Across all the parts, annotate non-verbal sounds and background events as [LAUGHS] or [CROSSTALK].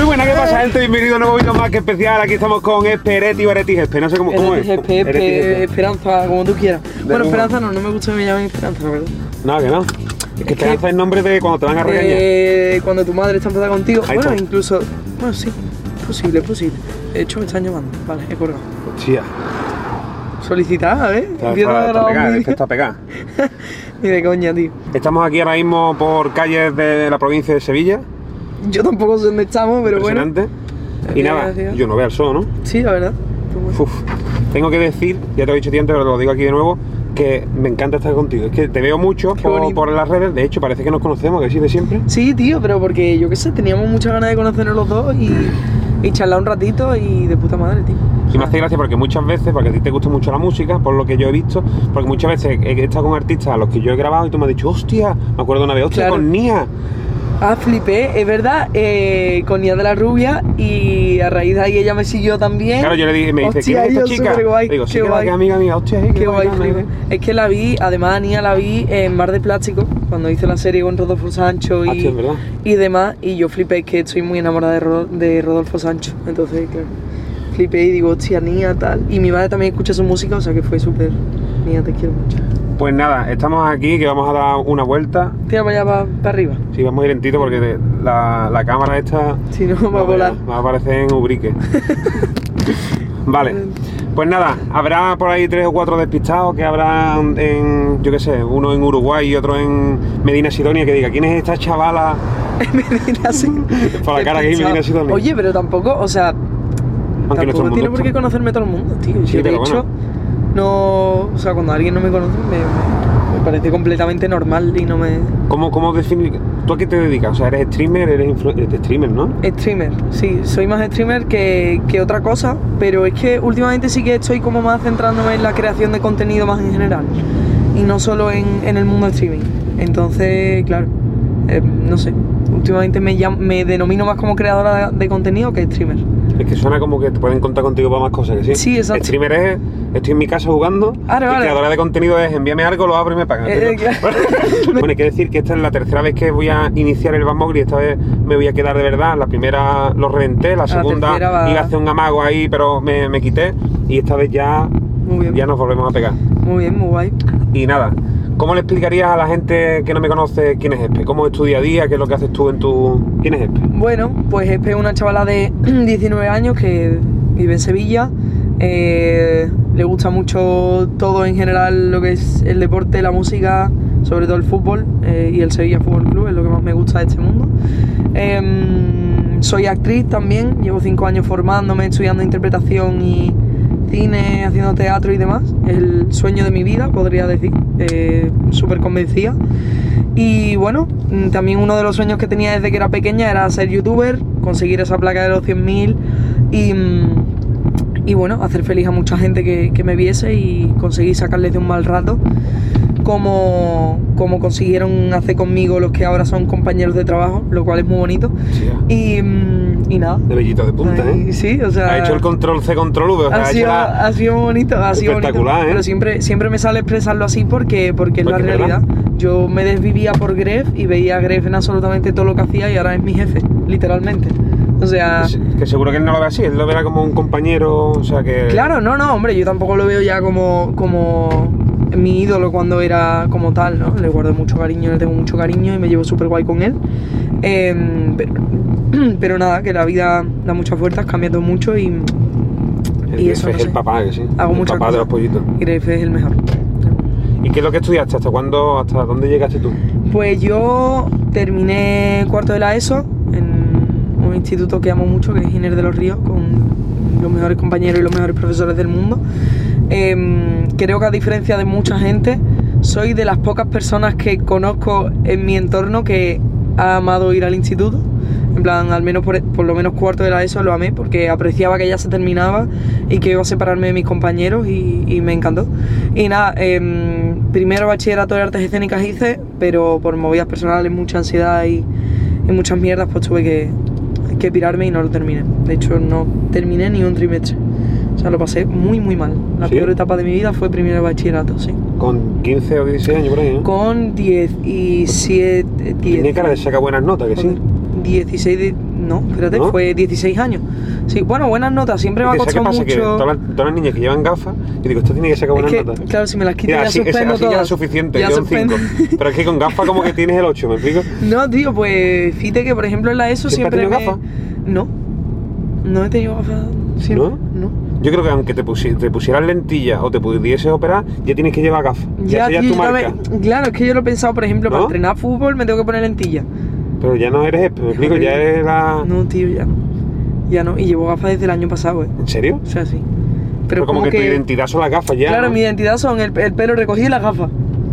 Muy buena, ¿qué pasa, gente? Bienvenido a un nuevo vídeo más que especial. Aquí estamos con Espereti o Eretis Espe. No sé cómo, cómo es. Esperanza, como tú quieras. Bueno. Esperanza no, no me gusta que me llamen Esperanza, la verdad. No, que no. Es que Esperanza es el nombre de cuando te van a regañar. Eh, cuando tu madre está enfadada contigo. Ahí bueno, está. incluso. Bueno, sí. Posible, es posible. De hecho, me están llamando. Vale, he colgado. Hostia, Solicitada, ¿ves? está, está, está pegada, es que está pegada. Ni de coña, tío. Estamos aquí ahora mismo por calles de la provincia de Sevilla. [LAUGHS] Yo tampoco sé dónde estamos, pero bueno. Y nada, yo no veo el sol, ¿no? Sí, la verdad. Uf. Tengo que decir, ya te lo he dicho antes, pero lo digo aquí de nuevo, que me encanta estar contigo. Es que te veo mucho por, las redes. De hecho, parece que nos conocemos, que sí, de siempre. Sí, tío, pero porque yo qué sé, teníamos muchas ganas de conocernos los dos y, y charlar un ratito y de puta madre, tío. Y me hace gracia porque muchas veces, porque a ti te gusta mucho la música, por lo que yo he visto, porque muchas veces he estado con artistas a los que yo he grabado y tú me has dicho, hostia, me acuerdo una vez, hostia, Claro. con Nia. Ah, flipé, es verdad, eh, con Nia de la Rubia y a raíz de ahí ella me siguió también. Claro, yo le dije, me dice, Hostia, ¿quién es esta chica? Le digo, sí, qué guay. que amiga mía, hostia, sí, Qué guay, bacana", flipé. dice. Es que la vi, además a Nia la vi en Mar de Plástico, cuando hice la serie con Rodolfo Sancho y, Hostia, y demás, y yo flipé, es que estoy muy enamorada de Rodolfo Sancho, entonces, claro, flipé y digo, hostia, Nia, tal. Y mi madre también escucha su música, o sea que fue súper, Nia, te quiero mucho. Pues nada, estamos aquí, que vamos a dar una vuelta. Tira para allá, para, arriba, Sí, vamos a ir lentito porque la, la cámara esta si no va a volar. va a aparecer en Ubrique. [LAUGHS] vale. Pues nada, habrá por ahí tres o cuatro despistados que habrá en, yo qué sé, uno en Uruguay y otro en Medina Sidonia que diga, ¿quién es esta chavala? [LAUGHS] Medina, [LAUGHS] sí. Por la cara que hay Qué Medina. Sidonia. Oye, pero tampoco, o sea, Aunque tampoco mundo tiene por qué conocerme todo el mundo, tío. Sí, Yo, de hecho, no. O sea, cuando alguien no me conoce, me, me- me parece completamente normal y no me. ¿Cómo, cómo definir? ¿Tú a qué te dedicas? O sea, eres streamer, eres influ- streamer, ¿no? Streamer, sí, soy más streamer que, que otra cosa, pero es que últimamente sí que estoy como más centrándome en la creación de contenido más en general y no solo en, en el mundo streaming. Entonces, claro, eh, no sé, últimamente me, me denomino más como creadora de contenido que streamer. Es que suena como que te pueden contar contigo para más cosas, que sí. Sí, exacto. Streamer es, estoy en mi casa jugando. Vale, y vale. creadora de contenido es, envíame algo, lo abro y me pagan. Eh, eh, claro. bueno, [LAUGHS] hay que decir que esta es la tercera vez que voy a iniciar el Bamogri. Esta vez me voy a quedar de verdad. La primera lo reventé, la segunda tercera va- iba a hacer un amago ahí, pero me, me quité. Y esta vez ya, ya nos volvemos a pegar. Muy bien, muy guay. Y nada, ¿cómo le explicarías a la gente que no me conoce quién es Espe? ¿Cómo es tu día a día? ¿Qué es lo que haces tú en tu... ¿Quién es Espe? Bueno, pues Espe es una chavala de [CLEARS THROAT] 19 años que vive en Sevilla. eh, le gusta mucho todo en general, lo que es el deporte, la música, sobre todo el fútbol eh, y el Sevilla Fútbol Club, es lo que más me gusta de este mundo. Em, soy actriz también, llevo 5 años formándome, estudiando interpretación y cine, haciendo teatro y demás. El sueño de mi vida, podría decir, eh, súper convencida. Y bueno, mm, también uno de los sueños que tenía desde que era pequeña era ser youtuber, conseguir esa placa de los 100.000 y, mm, y bueno, hacer feliz a mucha gente que, que me viese y conseguir sacarles de un mal rato, como, como consiguieron hacer conmigo los que ahora son compañeros de trabajo, lo cual es muy bonito. Y, mm, y nada. De bellito de punta, Ay, ¿eh? Sí, o sea. Ha hecho el control C, control V. O sea, ha sido, la- ha sido muy bonito, ha sido bonito. Espectacular, ¿eh? Pero siempre, siempre me sale expresarlo así porque, porque es la realidad. verdad. Yo me desvivía por Gref y veía a Gref en absolutamente todo lo que hacía y ahora es mi jefe, literalmente. O sea. Que seguro que él no lo ve así, él lo verá como un compañero, o sea que... Claro, no, no, hombre, yo tampoco lo veo ya como, como mi ídolo cuando era como tal, ¿no? Le guardo mucho cariño, le tengo mucho cariño y me llevo súper guay con él. Em, pero, [CLEARS THROAT] pero nada, que la vida da muchas vueltas, cambia todo mucho y, el y eso no es el papá, que sí. Hago el papá de los cosas. pollitos. y Gref es el mejor. ¿Y qué es lo que estudiaste? ¿Hasta cuándo, hasta dónde llegaste tú? Pues yo terminé cuarto de la ESO en un instituto que amo mucho, que es Giner de los Ríos, con los mejores compañeros y los mejores profesores del mundo. Em, creo que a diferencia de mucha gente, soy de las pocas personas que conozco en mi entorno que ha amado ir al instituto. En plan, al menos por, por lo menos cuarto de la ESO lo amé porque apreciaba que ya se terminaba y que iba a separarme de mis compañeros y, y me encantó. Y nada, em, primero bachillerato de artes escénicas hice, pero por movidas personales, mucha ansiedad y, y muchas mierdas, pues tuve que, que pirarme y no lo terminé. De hecho, no terminé ni un trimestre. O sea, lo pasé muy, muy mal. La ¿Sí? peor etapa de mi vida fue primero de bachillerato, sí. Con 15 o 16 años por ahí, ¿no? Con 17, 10, Tiene cara de sacar buenas notas, que sí. Joder, 16, de- No, espérate, ¿No? fue 16 años. Sí, bueno, buenas notas, siempre me ha Es que ¿sabes qué costado pasa? Que mucho. todas las, todas las niñas que llevan gafas, yo digo, esto tiene que sacar Es buenas que, notas. claro, si me las quito ya así, suspendo así ya todas. es suficiente, Ya yo un 5. suspendo. [LAUGHS] Pero es que con gafas como que tienes el 8, ¿me explico? No, tío, pues fíjate que por ejemplo en la ESO ¿Siempre siempre, has me... No. No he tenido gafas siempre. ¿No? No. Yo creo que aunque te, pusi- te pusieras lentillas o te pudieses operar, ya tienes que llevar gafas. Ya, ya tío, tu marca. Claro, es que yo lo he pensado, por ejemplo, para entrenar fútbol me tengo que poner lentillas. Pero ya no eres, me explico, ya eres la... No, tío, ya no. Ya no. Y llevo gafas desde el año pasado, eh. ¿En serio? O sea, sí. Pero como, que, tu identidad son las gafas ya. Claro, ¿no? mi identidad son el, el pelo recogido y las gafas.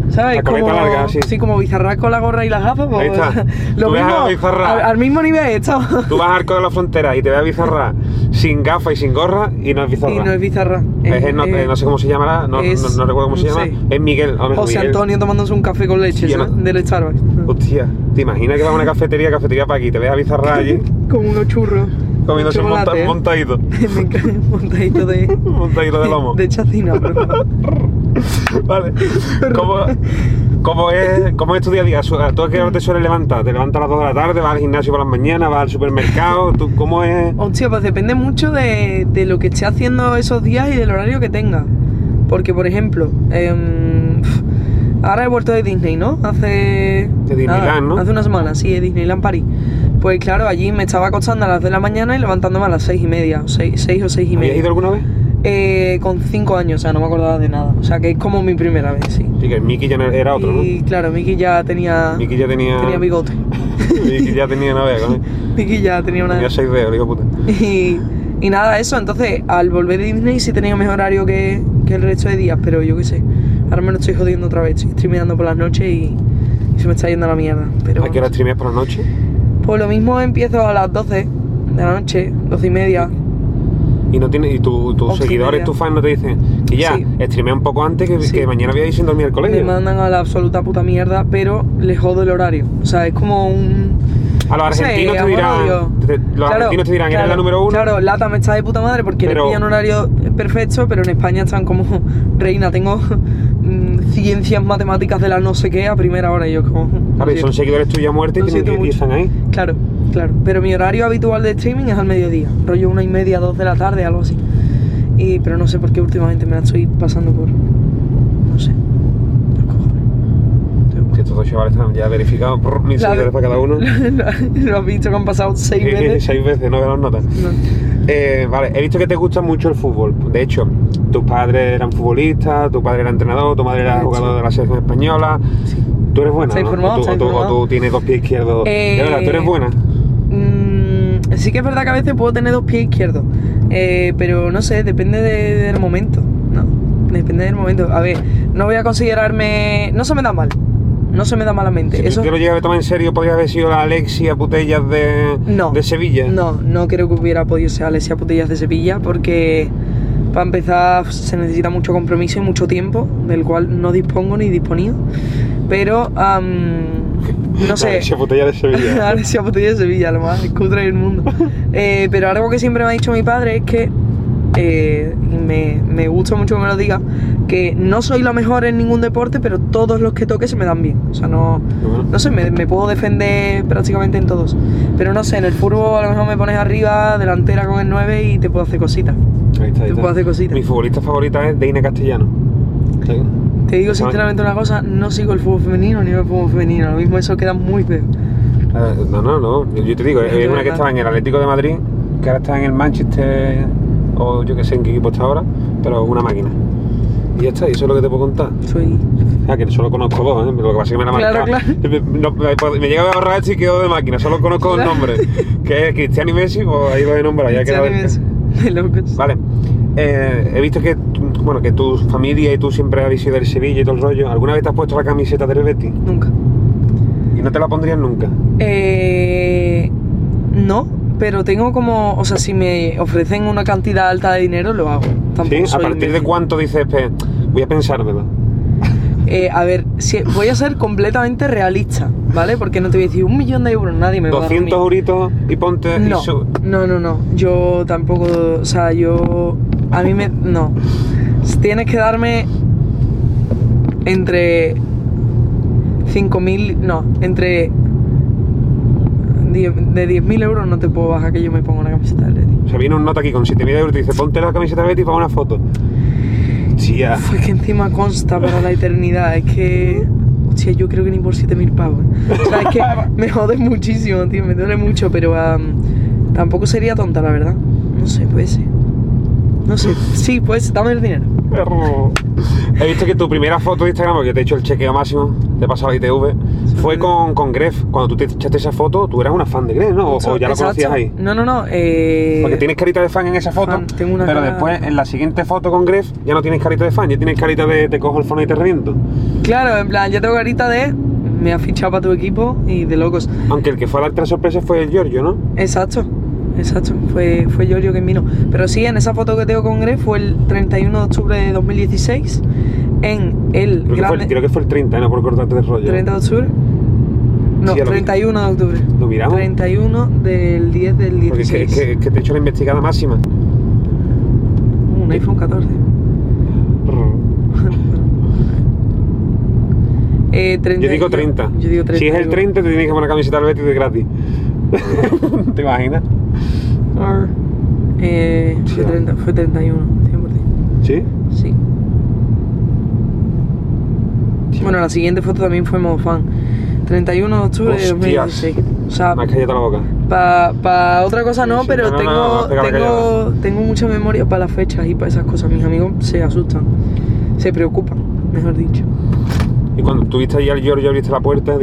¿Sabes? La como, larga, sí. como bizarraco con la gorra y las gafas. Ahí pues, está. Lo Tú ves a mismo, al, al mismo nivel he estado. Tú vas al arco de la frontera y te ves a Bizarra sin gafas y sin gorra y no es Bizarra. Y no es bizarra. Es no, eh, no sé cómo se llamará, no, no- no recuerdo cómo se llama. sé. Es Miguel. mejor José Miguel. Antonio tomándose un café con leche, Sí, ¿sabes? Del Starbucks. Hostia, ¿te imaginas que vas a una cafetería, cafetería para aquí, te ves a Bizarra allí [LAUGHS] Como unos churros. Comiéndose un monta- ¿eh? montadito? [LAUGHS] Me encanta un montadito de. [LAUGHS] Montadito de lomo. De chacina. [LAUGHS] Vale. ¿Cómo, cómo, es, ¿Cómo es tu día a día? ¿Tú a qué hora te sueles levantar? ¿Te levantas a las 2 de la tarde? ¿Vas al gimnasio por las mañanas? ¿Vas al supermercado? ¿Tú, ¿Cómo es? Hostia, pues depende mucho de, de lo que esté haciendo esos días y del horario que tenga. Porque, por ejemplo, em, ahora he vuelto de Disney, ¿no? Hace. De Disneyland, ¿no? Hace una semana, sí, de Disneyland París. Pues claro, allí me estaba acostando a las 2 de la mañana y levantándome a las 6 y media, o 6, o 6 y ¿Habías media. ido alguna vez? Eh, con 5 años, o sea, no me acordaba de nada. O sea, que es como mi primera vez, sí. Sí, que Mickey ya no era otro, ¿no? Y claro, Miki ya tenía. Mickey ya tenía. Tenía bigote. [LAUGHS] Mickey ya tenía novia con él. Miki ya tenía una. Tenía seis dedos, digo puta. Y, y nada, eso. Entonces, al volver de Disney sí tenía mejor horario que, que el resto de días, pero yo qué sé. Ahora me lo estoy jodiendo otra vez. Estoy streameando por las noches y, y se me está yendo a la mierda. Pero, ¿A qué hora streameas por la noche? Pues lo mismo empiezo a las 12 de la noche, 12 y media. Y no tiene, y tu- tus seguidores, tus fans no te dicen que ya, Sí. streamea un poco antes que, Sí. que mañana voy a ir sin dormir al Me colegio. mandan a la absoluta puta mierda, pero les jodo el horario. O sea, es como un. A los argentinos te dirán, te- los argentinos te dirán, eres claro, la número uno. Claro, Lata me está de puta madre porque Pero- un horario perfecto, pero en España están como, [LAUGHS] reina, tengo [LAUGHS] mm, ciencias matemáticas de la no sé qué a primera hora y yo como... Ver, son seguidores tuyos a muerte y, tienen que, y están ahí. Claro, claro. Pero mi horario habitual de streaming es al mediodía, rollo una y media, dos de la tarde, algo así. Y, pero no sé por qué últimamente me la estoy pasando por... No sé. Los cojones. Que estos dos chavales están ya verificados por mis La- seguidores para cada uno. [LAUGHS] ¿Lo has visto que han pasado seis que veces? Seis veces, no las notas. No. Eh, vale, he visto que te gusta mucho el fútbol. De hecho, tus padres eran futbolistas, tu padre era entrenador, tu madre era jugador de la selección española. Sí. Tú eres buena, Está ¿no? informado, o, tú, está o tú- o informado. tú tienes dos pies izquierdos. Eh, De verdad, tú eres buena. Mm, sí que es verdad que a veces puedo tener dos pies izquierdos, eh, pero no sé, depende de- del momento, ¿no? Depende del momento. A ver, no voy a considerarme... No se me da mal, no se me da malamente. Si Eso... te lo llegas a tomar en serio, podría haber sido la Alexia Putellas de, No. de Sevilla. No, no creo que hubiera podido ser Alessia Putellas de Sevilla porque para empezar se necesita mucho compromiso y mucho tiempo, del cual no dispongo ni disponía. Pero, no sé... Alexia Putellas de Sevilla. [LAUGHS] Alessia Putellas de Sevilla, lo más cutre del mundo. [LAUGHS] Eh, pero algo que siempre me ha dicho mi padre es que, eh, me, me gusta mucho que me lo diga, que no soy la mejor en ningún deporte, pero todos los que toque se me dan bien. O sea, no, no sé, me, me puedo defender prácticamente en todos. Pero no sé, en el fútbol a lo mejor me pones arriba, delantera con el 9 y te puedo hacer cositas. Ahí está, ahí Te puedo hacer cositas. Mi futbolista favorita es Deine Castellano. ¿Sí? Te digo sinceramente una cosa, no sigo el fútbol femenino ni el fútbol femenino, lo mismo eso queda muy feo. Eh, no, no, no. Yo te digo, Es una que estaba en el Atlético de Madrid, que ahora está en el Manchester, o yo que sé en qué equipo está ahora, pero una máquina. Y ya está, y eso es lo que te puedo contar. Soy... Ah, que solo conozco dos, ¿eh? Lo que pasa es que me la Claro, marcado. Me, no, me- me llega a ahorrar y quedo de máquina, solo conozco dos Claro. nombres. Que es Cristiano y Messi, pues ahí lo he nombrado, ya queda [LAUGHS] locos. Vale. Eh, he visto que, tu- bueno, que tu familia y tú siempre habéis sido del Sevilla y todo el rollo. ¿Alguna vez te has puesto la camiseta del Betis? Nunca. Y no te la pondrías nunca. Eh, no, pero tengo como, o sea, si me ofrecen una cantidad alta de dinero, lo hago. Tampoco ¿Sí? ¿A partir de imbécil. cuánto dices, "Pe, voy a pensármelo? Eh, a ver, si, voy a ser completamente realista, ¿vale? Porque no te voy a decir un millón de euros, nadie me va a dar 200 un euritos y ponte... y No, su- no, no, no. Yo tampoco, o sea, yo. A mí me. No. Tienes que darme entre 5.000. No, entre 10 de 10.000 euros no te puedo bajar que yo me ponga una camiseta del Betis. O sea, viene un nota aquí con 7.000 euros y te dice, ponte la camiseta de Betis para una foto. Sí, ya. Fue que encima consta para la eternidad, es que... Hostia, yo creo que ni por 7.000 pavos. O sea, es que [LAUGHS] me jode muchísimo, tío, me duele mucho, pero am, tampoco sería tonta, la verdad. No sé, puede ser. No sé, sí, pues dame el dinero. He visto que tu primera foto de Instagram, porque te he hecho el chequeo máximo, te he pasado la ITV, fue con, con Gref. Cuando tú te echaste esa foto, tú eras una fan de Gref, ¿no? O, o ya lo conocías ahí. No, no, no. Eh, Porque tienes carita de fan en esa foto, fan, tengo una pero cara- después en la siguiente foto con Gref ya no tienes carita de fan, ya tienes carita de te cojo el fono y te reviento. Claro, en plan, yo tengo carita de. Me has fichado para tu equipo y de locos. Aunque el que fue a darte la sorpresa fue el Giorgio, ¿no? Exacto, exacto. Fue, fue Giorgio quien vino. Pero sí, en esa foto que tengo con Gref fue el 31 de octubre de 2016. En el Creo que, fue, grande. el- creo que fue el 30, no por cortarte el rollo. 30 de octubre. No, Sí, ya lo vi. 31 de octubre. ¿Lo miramos? 31 del 10 del Porque es 16. que, es que- es que te he hecho la investigada máxima. Un iPhone 14. Eh, 30, Yo digo 30. Yo digo 30. Si es el 30, te tienes que poner una camiseta del Betis de gratis. [LAUGHS] ¿Te imaginas? Eh, fue, Sí. 30, fue 31, 100%. ¿Sí? Sí. Bueno, la siguiente foto también fue modo fan. 31 de octubre de Hostias. 2016. O sea, Me has callado la boca. para otra cosa no, sí, pero no, no, tengo, no, no, tengo, tengo mucha memoria para las fechas y para esas cosas. Mis amigos se asustan, se preocupan, mejor dicho. Y cuando tuviste allí al Giorgio, abriste la puerta.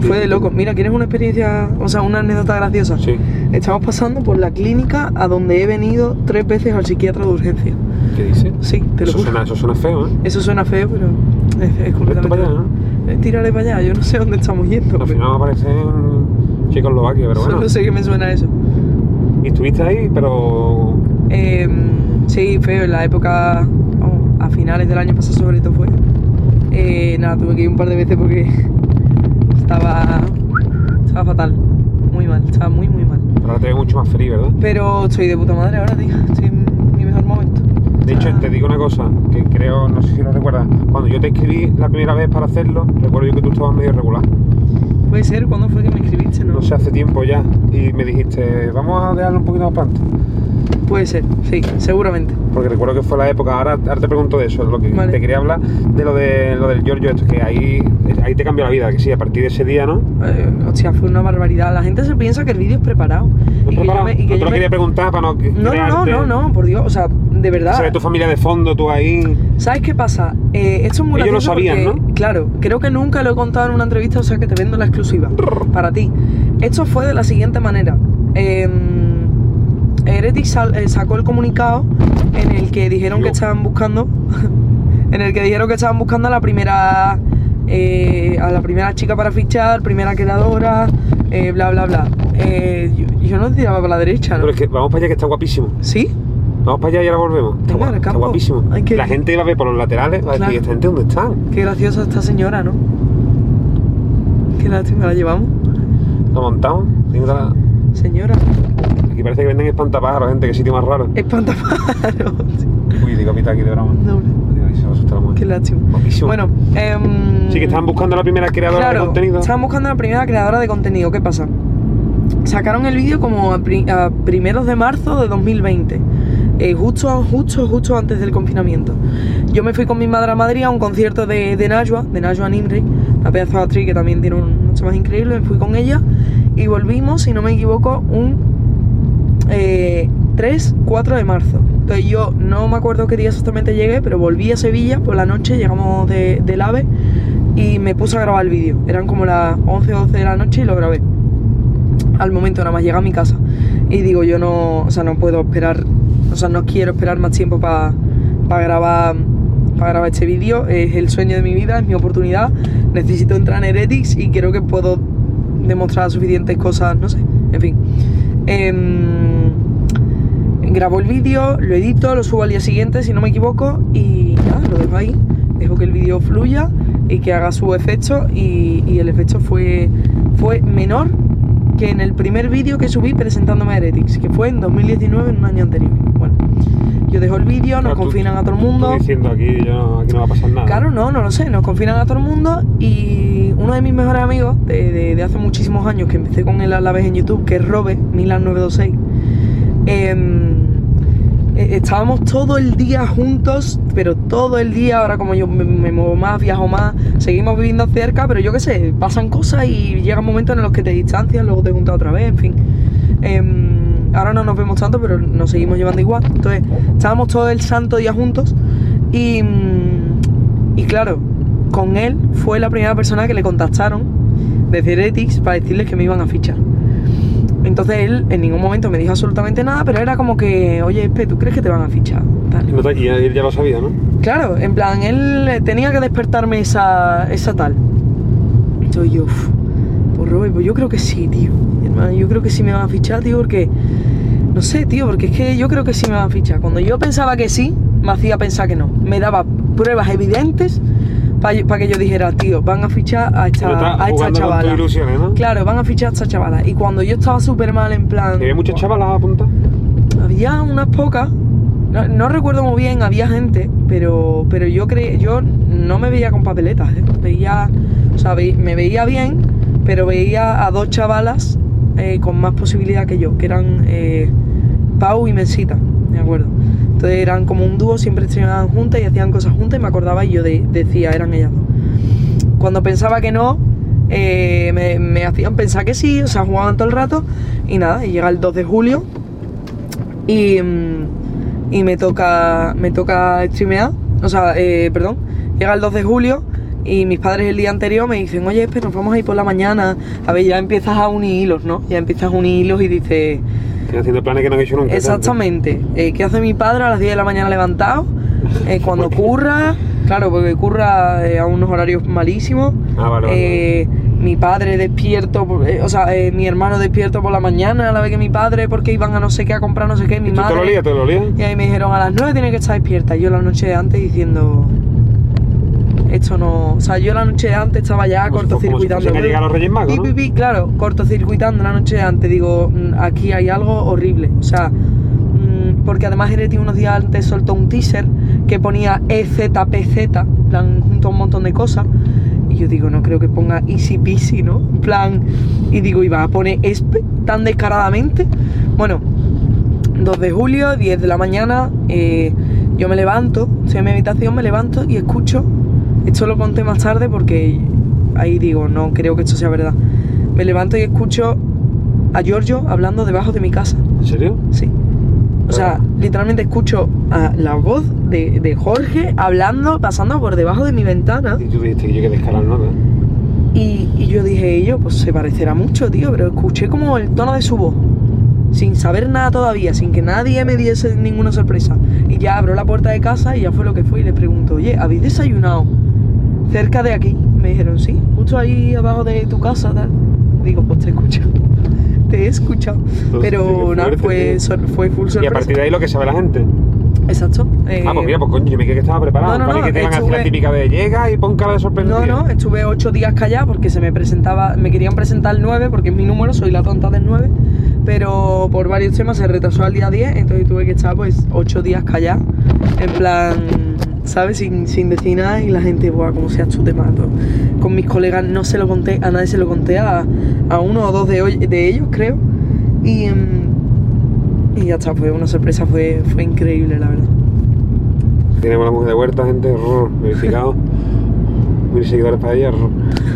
Fue de loco. Mira, ¿quieres una experiencia, o sea, una anécdota graciosa? Sí. Estamos pasando por la clínica a donde he venido tres veces al psiquiatra de urgencia. ¿Qué dices? Sí, te lo Eso juro. suena, eso suena feo, ¿eh? Eso suena feo, pero es, es completamente. para allá, Eh, Tírale para allá, yo no sé dónde estamos yendo. Al pero final aparece en Checoslovaquia, pero bueno. Solo sé que me suena eso. Y estuviste ahí, pero. Eh, sí, feo, en la época, a finales del año pasado sobre todo fue. Eh, nada, tuve que ir un par de veces porque [LAUGHS] estaba, estaba fatal, muy mal, estaba muy muy mal. pero ahora te veo mucho más feliz, ¿verdad? Pero estoy de puta madre ahora, tío, estoy en mi mejor momento. De hecho, te digo una cosa, que creo, no sé si lo recuerdas, cuando yo te escribí la primera vez para hacerlo, recuerdo yo que tú estabas medio regular. Puede ser, ¿cuándo fue que me escribiste? No, No sé, hace tiempo ya. Y me dijiste, vamos a dejarlo un poquito más antes. Puede ser, sí, seguramente. Porque recuerdo que fue la época, ahora, ahora te pregunto de eso, lo que Vale. te quería hablar de lo, de lo del Giorgio, esto, que ahí, ahí te cambió la vida, que sí, a partir de ese día, ¿no? Eh, hostia, fue una barbaridad. La gente se piensa que el vídeo es preparado. ¿No Y que yo me- y que no te lo me- quería preguntar para no No, no, no, no, no, por Dios, o sea, de verdad. Se ve tu familia de fondo, tú ahí. ¿Sabes qué pasa? Eh, esto es muy Ellos lo sabían, porque, Claro, creo que nunca lo he contado en una entrevista, o sea que te vendo la exclusiva para ti. Esto fue de la siguiente manera. Eh, Heretic sal- eh, sacó el comunicado en el que dijeron que estaban buscando, [LAUGHS] en el que dijeron que estaban buscando a la primera, eh, a la primera chica para fichar, primera creadora, eh, bla bla bla. Eh, yo, yo no tiraba para la derecha, ¿no? Pero es que vamos para allá que está guapísimo. ¿Sí? Vamos para allá y ahora volvemos. Está, Venga, guap- está guapísimo. Que- La gente la ve por los laterales, va a Claro. decir, ¿esta gente dónde están? Qué graciosa esta señora, ¿no? Qué lástima la llevamos. ¿La montamos? La- Señora, Aquí parece que venden espantapájaros, gente, qué sitio más raro. espantapájaros. Uy, digo, mitad aquí de broma. No, qué lástima. Bueno, em, Sí, que estaban buscando a la primera creadora claro, de contenido. estaban buscando a la primera creadora de contenido. ¿Qué pasa? Sacaron el vídeo como a, pri- a primeros de marzo de 2020. eh, justo, justo, justo antes del confinamiento. Yo me fui con mi madre a Madrid a un concierto de, de Najwa, de Najwa Nimri, la pedazo de actriz que también tiene un- unos temas increíbles. Me fui con ella y volvimos, si no me equivoco, un eh, 3, 4 de marzo. Entonces yo no me acuerdo qué día exactamente llegué, pero volví a Sevilla por la noche, llegamos de- del AVE y me puse a grabar el vídeo. Eran como las 11 o 12 de la noche y lo grabé. Al momento nada más llegué a mi casa. Y digo, yo no, o sea, no puedo esperar, o sea, no quiero esperar más tiempo para grabar para grabar este vídeo. Es el sueño de mi vida, es mi oportunidad. Necesito entrar en Heretics y creo que puedo demostrar suficientes cosas, no sé, en fin. Em, grabo el vídeo, lo edito, lo subo al día siguiente, si no me equivoco, y nada, lo dejo ahí. Dejo que el vídeo fluya y que haga su efecto. Y, y el efecto fue, fue menor que en el primer vídeo que subí presentándome a Heretics, que fue en 2019, en un año anterior. Bueno, yo dejo el vídeo, nos tú- confinan a todo el mundo. Diciendo aquí, yo, aquí no va a pasar nada. Claro, no, no lo sé, nos confinan a todo el mundo y uno de mis mejores amigos de, de- de hace muchísimos años que empecé con él a la vez en YouTube, que es Robe, Milan926, em, eh, estábamos todo el día juntos, pero todo el día, ahora como yo me, muevo más, viajo más, seguimos viviendo cerca, pero yo qué sé, pasan cosas y llegan momentos en los que te distancias, luego te juntas otra vez, en fin. Em, ahora no nos vemos tanto, pero nos seguimos llevando igual. Entonces, estábamos todo el santo día juntos y, mm, y claro, con él fue la primera persona que le contactaron desde Heretics para decirles que me iban a fichar. Entonces él en ningún momento me dijo absolutamente nada, pero era como que, oye, Espe, ¿tú crees que te van a fichar? Tal. Y, él ya lo sabía, ¿no? Claro, en plan, él eh, tenía que despertarme esa, esa tal. Entonces yo, "Uf, pues Robert, pues yo creo que sí, tío. Hermano, yo creo que sí me van a fichar, tío, porque. No sé, tío, porque es que yo creo que sí me van a fichar. Cuando yo pensaba que sí, me hacía pensar que no. Me daba pruebas evidentes para que yo dijera, tío, van a fichar a esta, a esta chavala. tus ilusiones, ¿no? Claro, van a fichar a esta chavala. Y cuando yo estaba súper mal, en plan. ¿Y había muchas "Buah, chavalas apuntadas? había unas pocas, no, no recuerdo muy bien, había gente, pero, pero yo cre yo no me veía con papeletas, ¿eh? veía, o sea, ve- me veía bien, pero veía a dos chavalas eh, con más posibilidad que yo, que eran eh, Pau y Mensita, me acuerdo. Entonces eran como un dúo, siempre estrenaban juntas y hacían cosas juntas y me acordaba y yo de- decía, eran ellas dos. Cuando pensaba que no, eh, me, hacían pensar que sí, o sea, jugaban todo el rato y nada, y llega el 2 de julio y, mm, y me toca me toca streamear, o sea, eh, perdón, llega el 2 de julio y mis padres el día anterior me dicen, oye, pero nos vamos a ir por la mañana, a ver, ya empiezas a unir hilos, ¿no? Ya empiezas a unir hilos y dices, Estoy haciendo planes que no he hecho nunca. exactamente, eh, ¿qué hace mi padre a las 10 de la mañana levantado? Eh, [LAUGHS] cuando curra, claro, porque curra eh, a unos horarios malísimos. Ah, vale, vale. Eh, mi padre despierto, eh, o sea, eh, mi hermano despierto por la mañana a la vez que mi padre, porque iban a no sé qué a comprar no sé qué, mi ¿Y tú te lo madre. lías, te lo lías? Y ahí me dijeron, a las 9 tiene que estar despierta. Y yo la noche antes diciendo, esto no. O sea, yo la noche de antes estaba ya Como si cortocircuitando. como si que los Reyes Magos, ¿no? pi, pi, claro, cortocircuitando la noche de antes. Digo, mm, aquí hay algo horrible. O sea, mm, porque además Hereti unos días antes soltó un teaser que ponía EZPZ, en plan, junto a un montón de cosas. Y yo digo, no creo que ponga easy peasy, ¿no? En plan, y digo, ¿iba a poner ESPE tan descaradamente? Bueno, 2 de julio, 10 de la mañana, eh, yo me levanto, estoy en mi habitación, me levanto y escucho, esto lo conté más tarde porque ahí digo, no creo que esto sea verdad. Me levanto y escucho a Giorgio hablando debajo de mi casa, ¿En serio? sí. O sea, Ah. literalmente escucho a la voz de, de Jorge hablando, pasando por debajo de mi ventana. Y tú dijiste que yo que descarar nota. Y, y yo dije, yo, pues se parecerá mucho, tío, pero escuché como el tono de su voz, sin saber nada todavía, sin que nadie me diese ninguna sorpresa. Y ya abro la puerta de casa y ya fue lo que fue y le pregunto, oye, ¿habéis desayunado cerca de aquí? Me dijeron, sí, justo ahí abajo de tu casa, tal. Digo, pues te he escuchado, [LAUGHS] te he escuchado. Entonces, Pero nada, fuerte, fue, fue full Y a sorpresa. partir de ahí lo que sabe la gente. Exacto. eh, ah, pues mira, pues coño, yo me creí que estaba preparado. no, no, no, que te iban a hacer la estuve- típica de llega y pon cara de sorprendido. No, no, estuve ocho días callada porque se me presentaba, me querían presentar el 9 porque es mi número, soy la tonta del 9, pero por varios temas se retrasó al día 10, entonces tuve que estar pues ocho días callada, en plan, ¿sabes? Sin, sin decir nada y la gente, buah, como seas tú te mato. Con mis colegas no se lo conté, a nadie se lo conté, a, a uno o dos de, hoy- de ellos creo, y, mm, y ya está, fue una sorpresa, fue, fue increíble la verdad. Tenemos la mujer de huerta, gente, verificado. [LAUGHS] Mil seguidores para ella.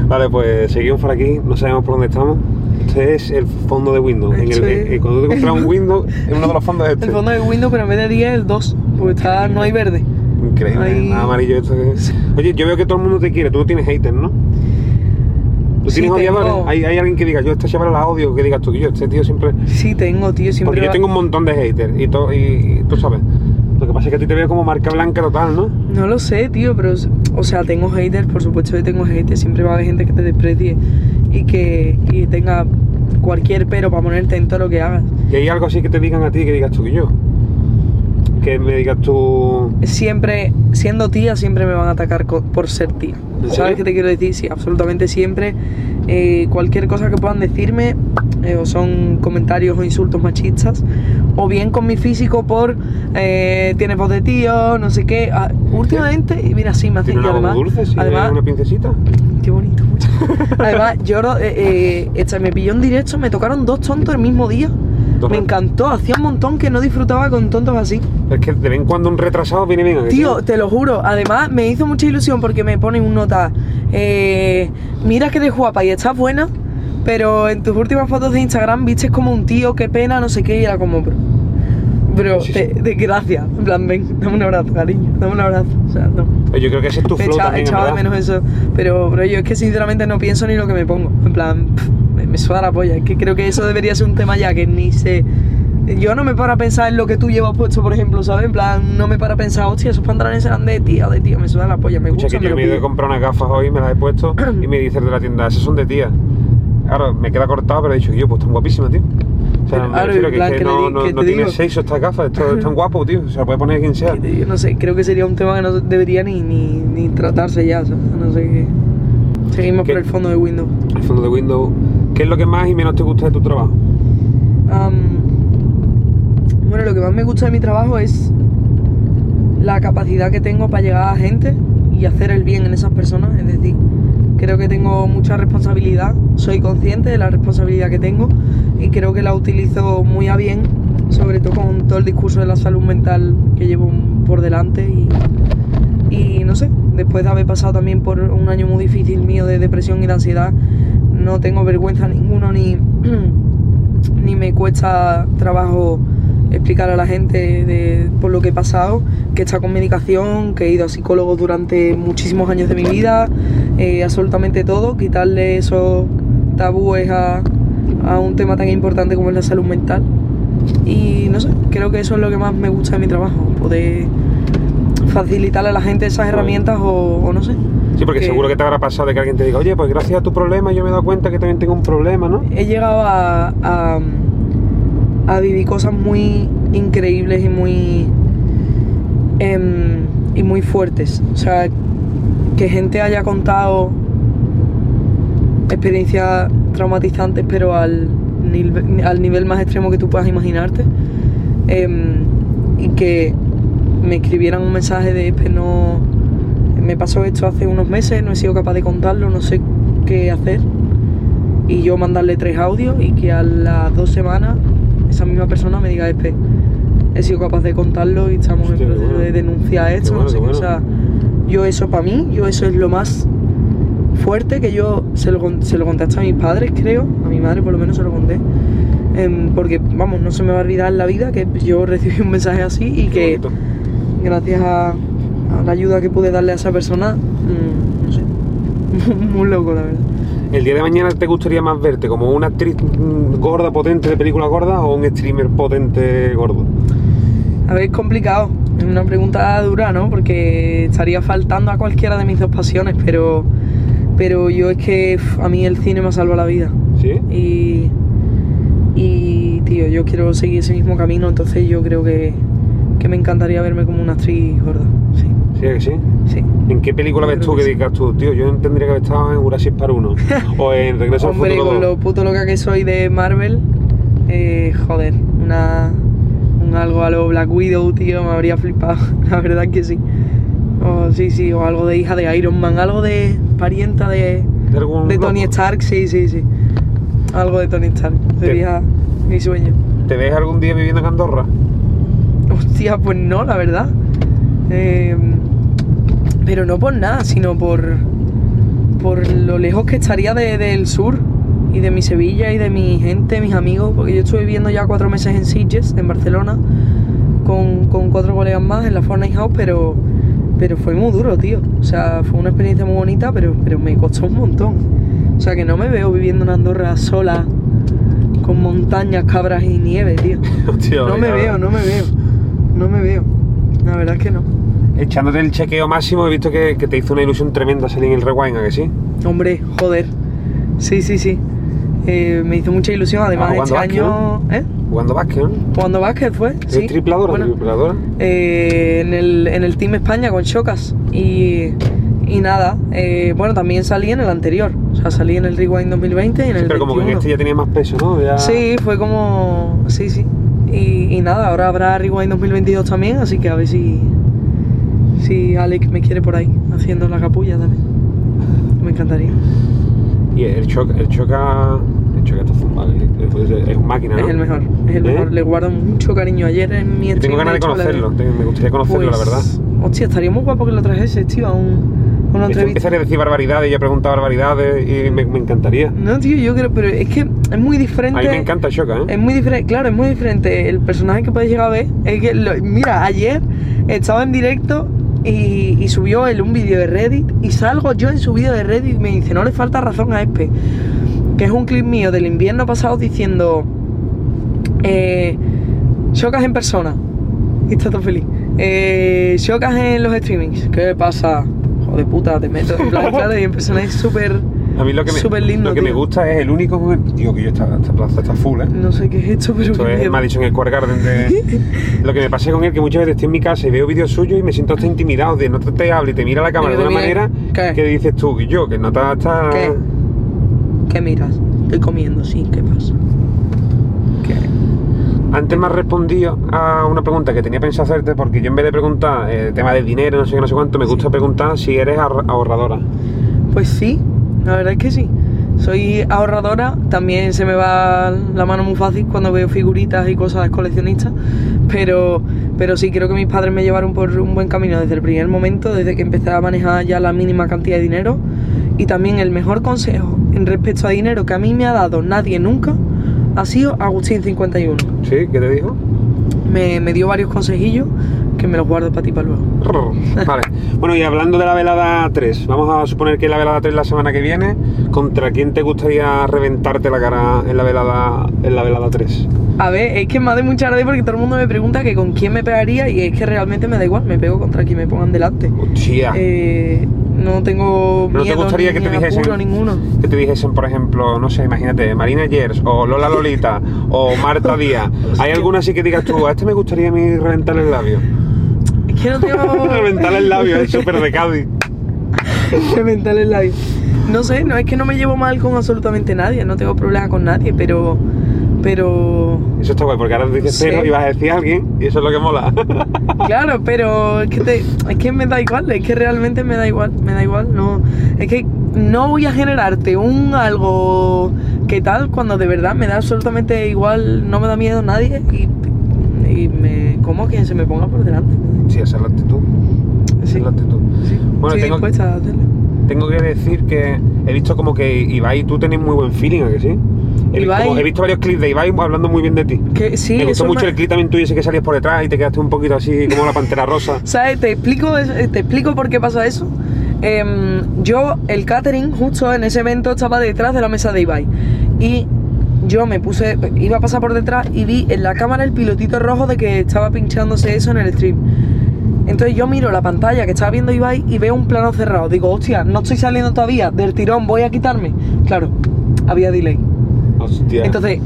Vale, pues seguimos por aquí, no sabemos por dónde estamos. Este es el fondo de Windows. En el, Esto es- eh, cuando tú te compras un [LAUGHS] Windows, en uno de los fondos es este. El fondo de Windows, pero en vez de 10, el 2, porque está, no hay verde. Increíble, Ahí- nada amarillo esto que es. Oye, yo veo que todo el mundo te quiere, tú no tienes haters, ¿no? ¿Tú Sí, tienes odiadores? ¿Hay, hay alguien que diga, yo esta chavala la odio, que digas tú que yo, este tío siempre. Sí, tengo, tío, siempre. Porque yo tengo un montón de haters y, to- y, y tú sabes. Lo que pasa es que a ti te veo como marca blanca total, ¿no? No lo sé, tío, pero. O sea, tengo haters, por supuesto que tengo haters. Siempre va a haber gente que te desprecie y que y tenga cualquier pero para ponerte en todo lo que hagas. Y hay algo así que te digan a ti que digas tú que yo. Que me digas tú. Siempre, siendo tía, siempre me van a atacar por ser tía. ¿Sabes qué te quiero decir? Sí, absolutamente siempre. Eh, cualquier cosa que puedan decirme, eh, o son comentarios o insultos machistas, o bien con mi físico por eh, tienes voz de tío, no sé qué. Ah, últimamente, y mira, sí, me hace Tiene y una además, dulce, sí, además una pincecita. Qué bonito. [LAUGHS] Además, yo eh, eh, esta- me pilló en directo, me tocaron dos tontos el mismo día. Dos Me encantó, hacía un montón que no disfrutaba con tontos así. Es que de vez en cuando un retrasado viene bien. Tío, te lo juro. Además, me hizo mucha ilusión porque me ponen un nota. eh, mira que eres guapa y estás buena, pero en tus últimas fotos de Instagram viste como un tío, qué pena, no sé qué, y era como, bro. Bro, Sí, de, sí. de gracia. En plan, ven, dame un abrazo, cariño. Dame un abrazo. O sea, no. Yo creo que ese es tu flow echa- también, echaba de menos eso. Pero, bro, yo es que sinceramente no pienso ni lo que me pongo. En plan, pff, me, me suda la polla. Es que creo que eso debería ser un tema ya que ni se. Yo no me paro a pensar en lo que tú llevas puesto, por ejemplo, ¿sabes? En plan, no me paro a pensar, hostia, esos pantalones serán de tía o de tío. Me suda la polla, me Escucha, gusta. que yo lo me he comprar unas gafas hoy, me las he puesto [CLEARS THROAT] y me dice el de la tienda, esas son de tía. Claro, me queda cortado, pero he dicho, yo, pues están guapísimas, tío. O sea, me claro, en que, que que no, no, no tiene sexo estas gafas, esto es tan [LAUGHS] guapo, tío. Se la puede poner quien sea. Yo no sé, creo que sería un tema que no debería ni, ni, ni tratarse ya, ¿sabes? No sé qué. Seguimos por el fondo de Windows. El fondo de Windows. ¿Qué es lo que más y menos te gusta de tu trabajo? Bueno, lo que más me gusta de mi trabajo es la capacidad que tengo para llegar a gente y hacer el bien en esas personas. Es decir, creo que tengo mucha responsabilidad, soy consciente de la responsabilidad que tengo y creo que la utilizo muy a bien, sobre todo con todo el discurso de la salud mental que llevo por delante y, y no sé, después de haber pasado también por un año muy difícil mío de depresión y de ansiedad, no tengo vergüenza ninguno ni, [CLEARS THROAT] ni me cuesta trabajo explicar a la gente de, por lo que he pasado, que está con medicación, que he ido a psicólogos durante muchísimos años de mi vida, eh, absolutamente todo, quitarle esos tabúes a, a un tema tan importante como es la salud mental. Y no sé, creo que eso es lo que más me gusta de mi trabajo, poder facilitarle a la gente esas herramientas o, o no sé. Sí, porque que- seguro que te habrá pasado de que alguien te diga, oye, pues gracias a tu problema yo me he dado cuenta que también tengo un problema, ¿no? he llegado a, a, a vivir cosas muy increíbles y muy em, y muy fuertes. O sea, que gente haya contado experiencias traumatizantes, pero al, al nivel más extremo que tú puedas imaginarte. Em, y que me escribieran un mensaje de "Espe, no me pasó esto hace unos meses, no he sido capaz de contarlo, no sé qué hacer y yo mandarle tres audios y que a las dos semanas esa misma persona me diga, Espe, he sido capaz de contarlo y estamos Hostia, en proceso bueno. de denunciar esto, bueno, no sé qué. O sea, yo eso para mí, yo eso es lo más fuerte que yo se lo, se lo conté hasta a mis padres, creo, a mi madre por lo menos se lo conté. Em, porque, vamos, no se me va a olvidar en la vida que yo [LAUGHS] recibí un mensaje así y Qué que bonito. gracias a la ayuda que pude darle a esa persona, mm, no sé, [LAUGHS] muy loco la verdad. ¿El día de mañana te gustaría más verte como una actriz mm, gorda, potente de película gorda o un streamer potente gordo? A ver, es complicado. Es una pregunta dura, ¿no? Porque estaría faltando a cualquiera de mis dos pasiones, pero, pero yo es que a mí el cine me salva la vida. ¿Sí? Y, y, tío, yo quiero seguir ese mismo camino, entonces yo creo que, que me encantaría verme como una actriz gorda. Sí, ¿Sí que sí? sí. ¿En qué película ves tú que digas tú, tío, yo tendría que haber estado en Jurassic Park 1 [LAUGHS] o en Regreso al con Futuro lo 2? puto loca que soy de Marvel, eh, joder, una, un algo a lo Black Widow, tío, me habría flipado, [LAUGHS] la verdad que sí. O, sí, sí, o algo de hija de Iron Man, algo de parienta de, ¿De algún de Tony loco? Stark, sí, sí, sí. Algo de Tony Stark, sería mi sueño. ¿Te ves algún día viviendo en Andorra? Hostia, pues no, la verdad. Eh, pero no por nada, sino por, por lo lejos que estaría de- del sur y de mi Sevilla y de mi gente, mis amigos, porque yo estuve viviendo ya cuatro meses en Sitges, en Barcelona, con, con cuatro colegas más en la Fortnite House, pero, pero fue muy duro, tío. O sea, fue una experiencia muy bonita, pero, pero me costó un montón. O sea, que no me veo viviendo en Andorra sola, con montañas, cabras y nieve, tío. [LAUGHS] No me veo, no me veo. No me veo. La verdad es que no. Echándote el chequeo máximo he visto que, que te hizo una ilusión tremenda salir en el Rewind, ¿a que sí? Hombre, joder. Sí, sí, sí. Eh, me hizo mucha ilusión. Además, Ah, este año. ¿Eh? Jugando básquet, ¿no? Jugando básquet fue. ¿Es Sí. tripladora? Bueno, tripladora? eh, en, el, en el Team España con Chocas. Y, y nada, eh, bueno, también salí en el anterior. O sea, salí en el Rewind 2020 y en el Pero como que en 21. este ya tenía más peso, ¿no? Ya- Sí, fue como. Sí, sí. Y, y nada, ahora habrá Rewind 2022 también, así que a ver si. Si Alex me quiere por ahí, haciendo la capulla también. Me encantaría. Y el choca, el choca, el choca está zumbado, es, es- un máquina, ¿no? Es el mejor, es el ¿Eh? mejor. Le guardo mucho cariño. Ayer en mi tengo ganas de conocerlo, me gustaría conocerlo, la Pues, verdad. Hostia, estaría muy guapo que lo trajese, tío, a, un, una entrevista. empezaría a decir barbaridades y a preguntar barbaridades y me, me encantaría. No, tío, yo creo, pero es que es muy diferente. A mí me encanta Choca, ¿eh? Es muy diferente, claro, es muy diferente. El personaje que podéis llegar a ver es que, lo- mira, ayer estaba en directo y, y subió él un vídeo de Reddit y salgo yo en su vídeo de Reddit y me dice, no le falta razón a Espe, que es un clip mío del invierno pasado diciendo, eh, chocas en persona. Y está todo feliz. Eh, chocas en los streamings. ¿Qué pasa? Joder puta, te meto. En plan, [LAUGHS] claro, y en persona es súper... A mí lo que me, Súper lindo, lo que me gusta es el único momento. Digo que yo esta, esta plaza está full, ¿eh? No sé qué es esto, pero... Esto es, me ha dicho en el Square Garden de... [LAUGHS] Lo que me pasa con él que muchas veces estoy en mi casa y veo vídeos suyos y me siento hasta intimidado de no te, te hable y te mira la cámara que de una manera ¿Qué? que dices tú y yo, que no te está... ¿Qué? ¿Qué miras? Estoy comiendo, sí, ¿qué pasa? ¿Qué? Antes me has respondido a una pregunta que tenía pensado hacerte porque yo en vez de preguntar el tema de dinero, no sé qué, no sé cuánto, me gusta preguntar si eres ahor- ahorradora. Pues sí, la verdad es que sí. Soy ahorradora, también se me va la mano muy fácil cuando veo figuritas y cosas coleccionistas, pero, pero sí creo que mis padres me llevaron por un buen camino desde el primer momento, desde que empecé a manejar ya la mínima cantidad de dinero. Y también el mejor consejo en respecto a dinero que a mí me ha dado nadie nunca ha sido Agustín 51. ¿Sí? ¿Qué te dijo? Me, me dio varios consejillos que me los guardo para ti para luego. [LAUGHS] Vale. Bueno, y hablando de la velada 3, vamos a suponer que la velada 3 la semana que viene, ¿contra quién te gustaría reventarte la cara en la velada, en la velada 3? A ver, es que me hace mucha gracia porque todo el mundo me pregunta que con quién me pegaría y es que realmente me da igual, me pego contra quien me pongan delante. Hostia. Eh, no tengo ¿No te miedo gustaría ni que te dijesen- ninguno. que te dijesen, por ejemplo, no sé, imagínate, Marina Yers, o Lola Lolita, o Marta Díaz. ¿Hay alguna así que digas tú, a este me gustaría a mí reventar el labio? Que no tengo... [LAUGHS] reventar el labio, es súper de Cádiz. Reventar el labio. No sé, no es que no me llevo mal con absolutamente nadie, no tengo problema con nadie, pero... Pero... Eso está guay, porque ahora dices Sí. pero y vas a decir a alguien, y eso es lo que mola. [LAUGHS] Claro, pero es que, te- es que me da igual, es que realmente me da igual, me da igual, no, es que no voy a generarte un algo que tal cuando de verdad me da absolutamente igual, no me da miedo nadie y, y me como quien se me ponga por delante. Sí, esa es la actitud. Esa Sí, es la actitud. sí, Bueno, tengo- a hacerlo. Tengo que decir que he visto como que Ibai tú tenéis muy buen feeling, ¿a que sí? He, Ibai- como- he visto varios clips de Ibai hablando muy bien de ti. Que, sí, me gustó mucho me- el clip también tuyo, ese que salías por detrás y te quedaste un poquito así como la pantera rosa. [LAUGHS] ¿Sabes? Te explico, es- te explico por qué pasa eso. Em, yo, el catering, justo en ese evento, estaba detrás de la mesa de Ibai. Y yo me puse, iba a pasar por detrás y vi en la cámara el pilotito rojo de que estaba pinchándose eso en el stream. Entonces yo miro la pantalla que estaba viendo Ibai y veo un plano cerrado. Digo, hostia, no estoy saliendo todavía del tirón, voy a quitarme. Claro, había delay. Hostia. Entonces,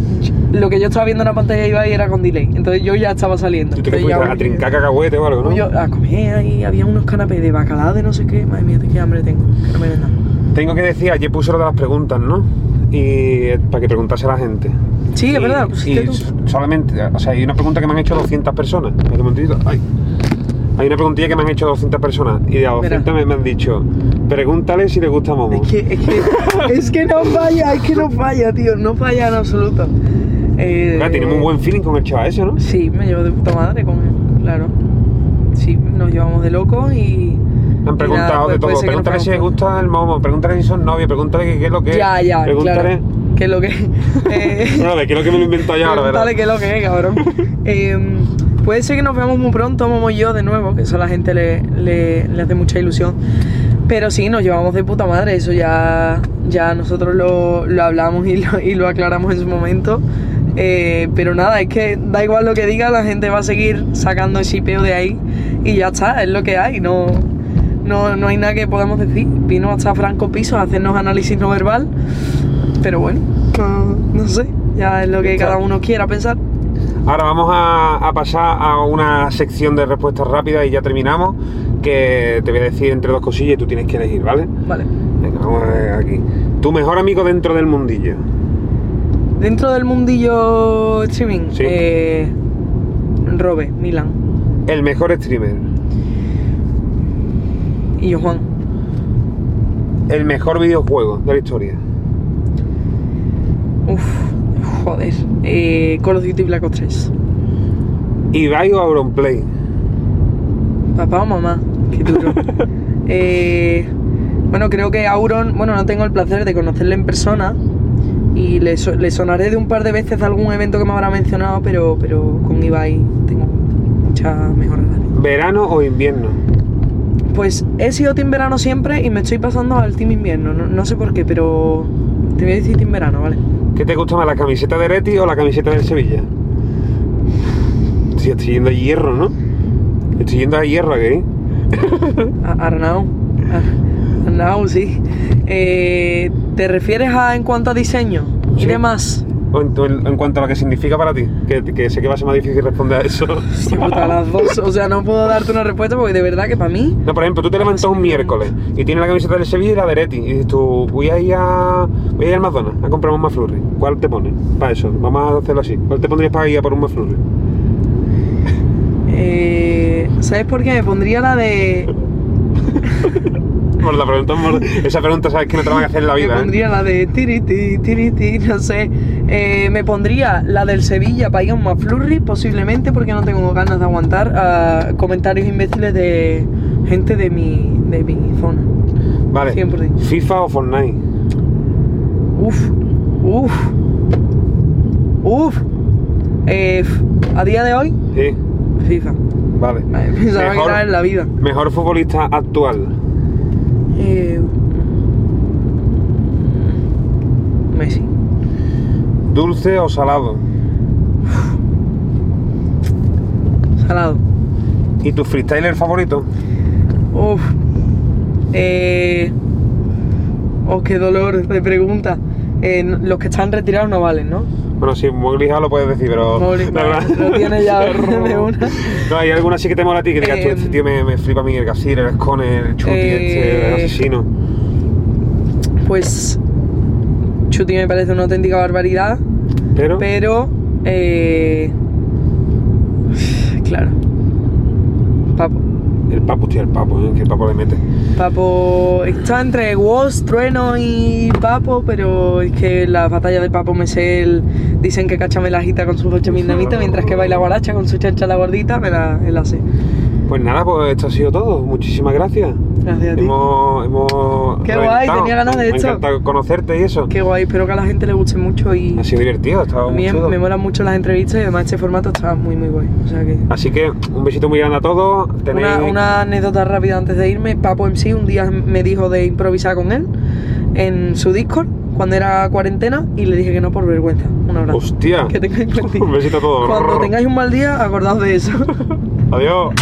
lo que yo estaba viendo en la pantalla de Ibai era con delay. Entonces yo ya estaba saliendo. ¿Tú te Entonces, ya- a trincar cacahuete o algo, no? yo a comer ahí, había unos canapés de bacalao de no sé qué. Madre mía, qué hambre tengo. Que no me den nada. Tengo que decir, ayer puse lo de las preguntas, ¿no? Y eh, para que preguntase a la gente. Sí, es verdad. Pues, y ¿qué tú? solamente, o sea, hay una pregunta que me han hecho 200 personas. Ay. Hay una preguntilla que me han hecho 200 personas y de a 200 me, me han dicho, pregúntale si le gusta Momo. Es que, es que, [LAUGHS] es que no falla, es que no falla, tío. No falla en absoluto. Eh, Claro, tiene muy buen feeling con el chaval ese, ¿no? Sí, me llevo de puta madre con él, claro. Sí, nos llevamos de locos y. Me han preguntado nada, pues de puede todo. que Pregúntale si le gusta el Momo, pregúntale si son novios, pregúntale qué, es lo que es. Ya, ya, Pregúntale. claro. Que es lo que. eh, [LAUGHS] Bueno, de qué es lo que me lo invento yo ahora, ¿verdad? Dale que lo que es, cabrón. [LAUGHS] Eh, puede ser que nos veamos muy pronto, Momo y yo, de nuevo, que eso a la gente le, le- le hace mucha ilusión. Pero sí, nos llevamos de puta madre, eso ya, ya nosotros lo, lo hablamos y lo, y lo aclaramos en su momento. Eh, pero nada, es que da igual lo que diga, la gente va a seguir sacando el shipeo de ahí y ya está, es lo que hay, no, no, no hay nada que podamos decir. Vino hasta Franco Piso a hacernos análisis no verbal, pero bueno, no, no sé, ya es lo que cada uno quiera pensar. Ahora vamos a, a pasar a una sección de respuestas rápidas y ya terminamos. que te voy a decir entre dos cosillas y tú tienes que elegir, ¿vale? Vale. Venga, vamos a ver aquí. Tu mejor amigo dentro del mundillo. Dentro del mundillo streaming, Sí. eh, Robe, Milan El mejor streamer. y yo Juan. El mejor videojuego de la historia. Uf, joder. Eh, Call of Duty Black Ops 3. Ibai o Auronplay. Papá o mamá, qué duro. [LAUGHS] Eh, bueno, creo que Auron, bueno, no tengo el placer de conocerle en persona y le, so- le sonaré de un par de veces de algún evento que me habrá mencionado, pero, pero con Ibai tengo mucha mejor relación. Verano o invierno. Pues he sido Team Verano siempre y me estoy pasando al Team Invierno, no, no sé por qué, pero te voy a decir Team Verano, ¿vale? ¿Qué te gusta más, la camiseta de Reti o la camiseta del Sevilla? Sí, estoy yendo a hierro, ¿no? Estoy yendo a hierro aquí. Arnau. Ar- Arnau, sí. Eh, ¿Te refieres a en cuanto a diseño y Sí. demás? En, cuanto a lo que significa para ti, que, que sé que va a ser más difícil responder a eso. Hostia puta, las dos. [LAUGHS] O sea, no puedo darte una respuesta porque de verdad que para mí. No, por ejemplo, tú te levantas un miércoles y tienes la camiseta del Sevilla y la de Reti y dices tú, voy a ir a, voy a ir al McDonald's a comprar un McFlurry. ¿Cuál te pones? Para eso, vamos a hacerlo así. ¿Cuál te pondrías para ir a por un McFlurry? eh, ¿Sabes por qué? Me pondría la de. [LAUGHS] Por la pregunta, esa pregunta sabes que no te la van a hacer en la Me vida, ¿eh? pondría la de tiriti, tiriti, no sé. Eh, me pondría la del Sevilla para ir a un McFlurry, posiblemente porque no tengo ganas de aguantar comentarios imbéciles de gente de mi, de mi zona. Vale. 100%. FIFA o Fortnite. Uf, uf, uf. Eh, a día de hoy, Sí, FIFA. vale. Vale, Pensaba que era en la vida. mejor futbolista actual. Eh, Messi. Dulce o salado. Salado. ¿Y tu freestyler favorito? Uf. Eh. Oh, qué dolor de pregunta. Eh, los que están retirados no valen, ¿no? Bueno, sí, Mowgli lo puedes decir, pero. Mowgli, la [LAUGHS] lo tiene ya [LAUGHS] de una. No, hay alguna sí que te mola a ti que digas tú, Eh, este tío me, me flipa a mí, el Gasir, el Escone, el Chuti, este, el Eh, asesino. Pues. Chuti me parece una auténtica barbaridad. Pero. Pero. Eh. Claro. Papo. El papo, tío, el papo, ¿eh? que el papo le mete. Papo está entre Woz, Trueno y Papo, pero es que la batalla de Papo me sé el. Dicen que Cacha la agita con sus ocho vietnamitas, mientras que baila guaracha con su chancha la gordita, me la, me la sé. Pues nada, pues esto ha sido todo. Muchísimas gracias. Gracias a ti. Hemos, hemos Qué guay, tenía ganas de Me esto. encantado conocerte y eso. Qué guay, espero que a la gente le guste mucho y Ha sido divertido, ha estado a muy chulo. me molan mucho las entrevistas y además este formato está muy muy guay. O sea que. Así que un besito muy grande a todos. Tenéis... Una, una anécdota rápida antes de irme. Papo MC un día me dijo de improvisar con él en su Discord cuando era cuarentena y le dije que no por vergüenza. Un abrazo. Hostia. Que tengáis buen día. [LAUGHS] Un besito a todos. Cuando tengáis un mal día, acordaos de eso. [LAUGHS] Adiós.